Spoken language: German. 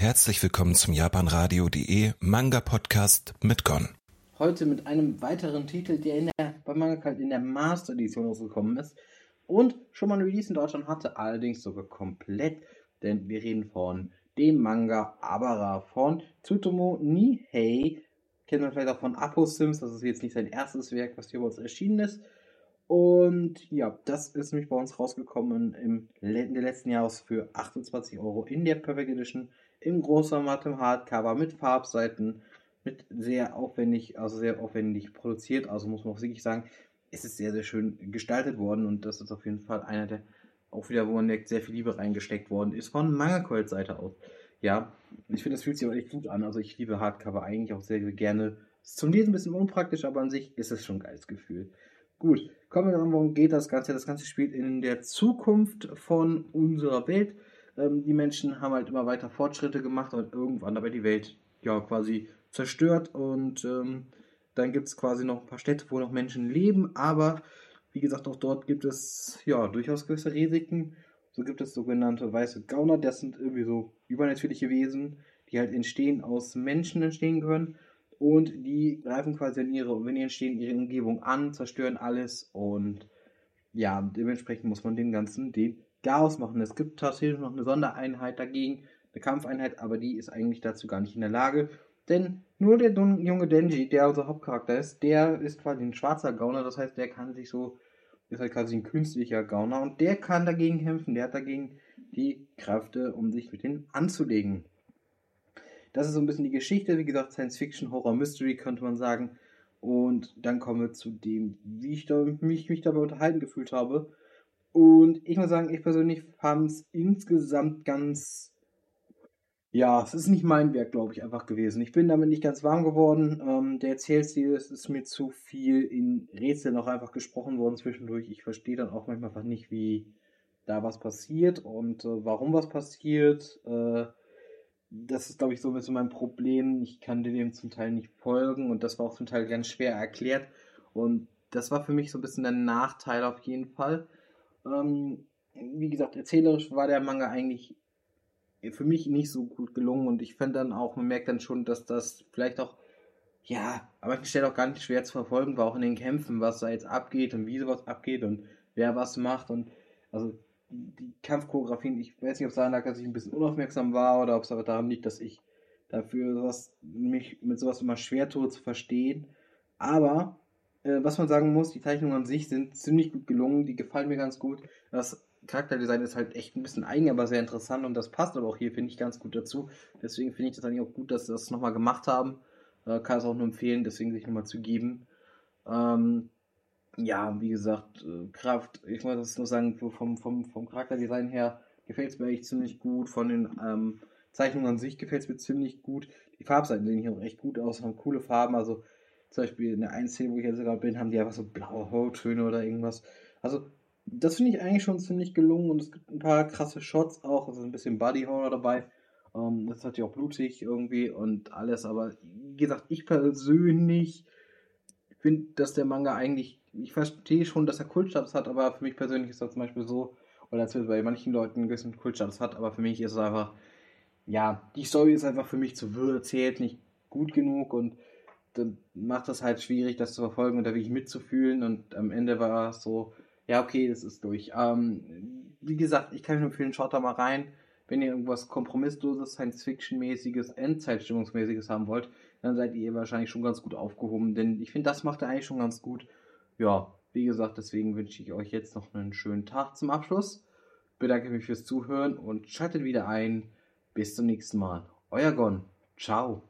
Herzlich willkommen zum japanradio.de Manga Podcast mit Gon. Heute mit einem weiteren Titel, der in der, bei Manga in der Master Edition rausgekommen ist und schon mal ein Release in Deutschland hatte, allerdings sogar komplett, denn wir reden von dem Manga Abara von Tsutomu Nihei. Kennt man vielleicht auch von Apo Sims, das ist jetzt nicht sein erstes Werk, was hier bei uns erschienen ist. Und ja, das ist nämlich bei uns rausgekommen im Ende letzten Jahres für 28 Euro in der Perfect Edition im Großformat im Hardcover mit Farbseiten, mit sehr aufwendig, also sehr aufwendig produziert. Also muss man auch wirklich sagen, es ist sehr, sehr schön gestaltet worden und das ist auf jeden Fall einer der, auch wieder, wo man merkt, sehr viel Liebe reingesteckt worden ist von Manga Seite aus. Ja, ich finde, es fühlt sich auch echt gut an. Also ich liebe Hardcover eigentlich auch sehr, sehr gerne. Ist zum Lesen ein bisschen unpraktisch, aber an sich ist es schon ein geiles Gefühl. Gut, kommen wir dann, worum geht das Ganze? Das Ganze spielt in der Zukunft von unserer Welt. Ähm, die Menschen haben halt immer weiter Fortschritte gemacht und irgendwann dabei die Welt ja quasi zerstört und ähm, dann gibt es quasi noch ein paar Städte, wo noch Menschen leben, aber wie gesagt, auch dort gibt es ja durchaus gewisse Risiken. So gibt es sogenannte weiße Gauner, das sind irgendwie so übernatürliche Wesen, die halt entstehen aus Menschen entstehen können und die greifen quasi in ihre, wenn die entstehen, ihre Umgebung an, zerstören alles und ja, dementsprechend muss man den ganzen den Chaos machen. Es gibt tatsächlich noch eine Sondereinheit dagegen, eine Kampfeinheit, aber die ist eigentlich dazu gar nicht in der Lage. Denn nur der junge Denji, der unser Hauptcharakter ist, der ist quasi ein schwarzer Gauner, das heißt, der kann sich so, ist halt quasi ein künstlicher Gauner und der kann dagegen kämpfen, der hat dagegen die Kräfte, um sich mit denen anzulegen. Das ist so ein bisschen die Geschichte, wie gesagt, Science Fiction, Horror, Mystery könnte man sagen. Und dann kommen wir zu dem, wie ich da, mich, mich dabei unterhalten gefühlt habe. Und ich muss sagen, ich persönlich fand es insgesamt ganz. Ja, es ist nicht mein Werk, glaube ich, einfach gewesen. Ich bin damit nicht ganz warm geworden. Ähm, der Erzählstil ist, ist mir zu viel in Rätseln auch einfach gesprochen worden zwischendurch. Ich verstehe dann auch manchmal einfach nicht, wie da was passiert und äh, warum was passiert. Äh, das ist, glaube ich, so ein bisschen mein Problem. Ich kann dem zum Teil nicht folgen und das war auch zum Teil ganz schwer erklärt. Und das war für mich so ein bisschen der Nachteil auf jeden Fall. Ähm, wie gesagt, erzählerisch war der Manga eigentlich für mich nicht so gut gelungen und ich finde dann auch, man merkt dann schon, dass das vielleicht auch, ja, aber ich stelle auch gar nicht schwer zu verfolgen war, auch in den Kämpfen, was da jetzt abgeht und wie sowas abgeht und wer was macht und also die Kampfchoreografien, ich weiß nicht, ob es daran lag, dass ich ein bisschen unaufmerksam war oder ob es aber daran liegt, dass ich dafür sowas, mich mit sowas immer schwer tue zu verstehen. Aber äh, was man sagen muss, die Zeichnungen an sich sind ziemlich gut gelungen, die gefallen mir ganz gut. Das Charakterdesign ist halt echt ein bisschen eigen, aber sehr interessant und das passt aber auch hier, finde ich, ganz gut dazu. Deswegen finde ich das eigentlich auch gut, dass sie das nochmal gemacht haben. Äh, kann es auch nur empfehlen, deswegen sich nochmal zu geben. Ähm, ja, wie gesagt, äh, Kraft, ich muss das nur sagen, vom, vom, vom Charakterdesign her gefällt es mir echt ziemlich gut. Von den ähm, Zeichnungen an sich gefällt es mir ziemlich gut. Die Farbseiten sehen hier auch echt gut aus, haben coole Farben. Also zum Beispiel in der einen Szene, wo ich jetzt gerade bin, haben die einfach so blaue Hauttöne oder irgendwas. Also, das finde ich eigentlich schon ziemlich gelungen und es gibt ein paar krasse Shots auch, also ein bisschen Body Horror dabei. Ähm, das ist natürlich auch blutig irgendwie und alles, aber wie gesagt, ich persönlich finde, dass der Manga eigentlich, ich verstehe schon, dass er Kultstatus hat, aber für mich persönlich ist das zum Beispiel so, oder als bei manchen Leuten einen gewissen Kultstatus hat, aber für mich ist es einfach, ja, die Story ist einfach für mich zu wirr erzählt, nicht gut genug und dann macht das halt schwierig, das zu verfolgen und da wirklich mitzufühlen. Und am Ende war es so, ja, okay, das ist durch. Ähm, wie gesagt, ich kann nur empfehlen, schaut da mal rein. Wenn ihr irgendwas Kompromissloses, Science-Fiction-mäßiges, Endzeitstimmungsmäßiges haben wollt, dann seid ihr wahrscheinlich schon ganz gut aufgehoben. Denn ich finde, das macht er eigentlich schon ganz gut. Ja, wie gesagt, deswegen wünsche ich euch jetzt noch einen schönen Tag zum Abschluss. Bedanke mich fürs Zuhören und schaltet wieder ein. Bis zum nächsten Mal. Euer Gon. Ciao.